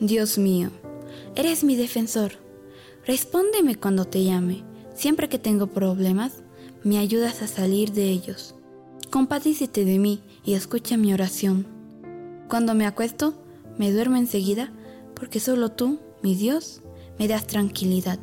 Dios mío, eres mi defensor. Respóndeme cuando te llame. Siempre que tengo problemas, me ayudas a salir de ellos. Compadícete de mí y escucha mi oración. Cuando me acuesto, me duermo enseguida porque solo tú, mi Dios, me das tranquilidad.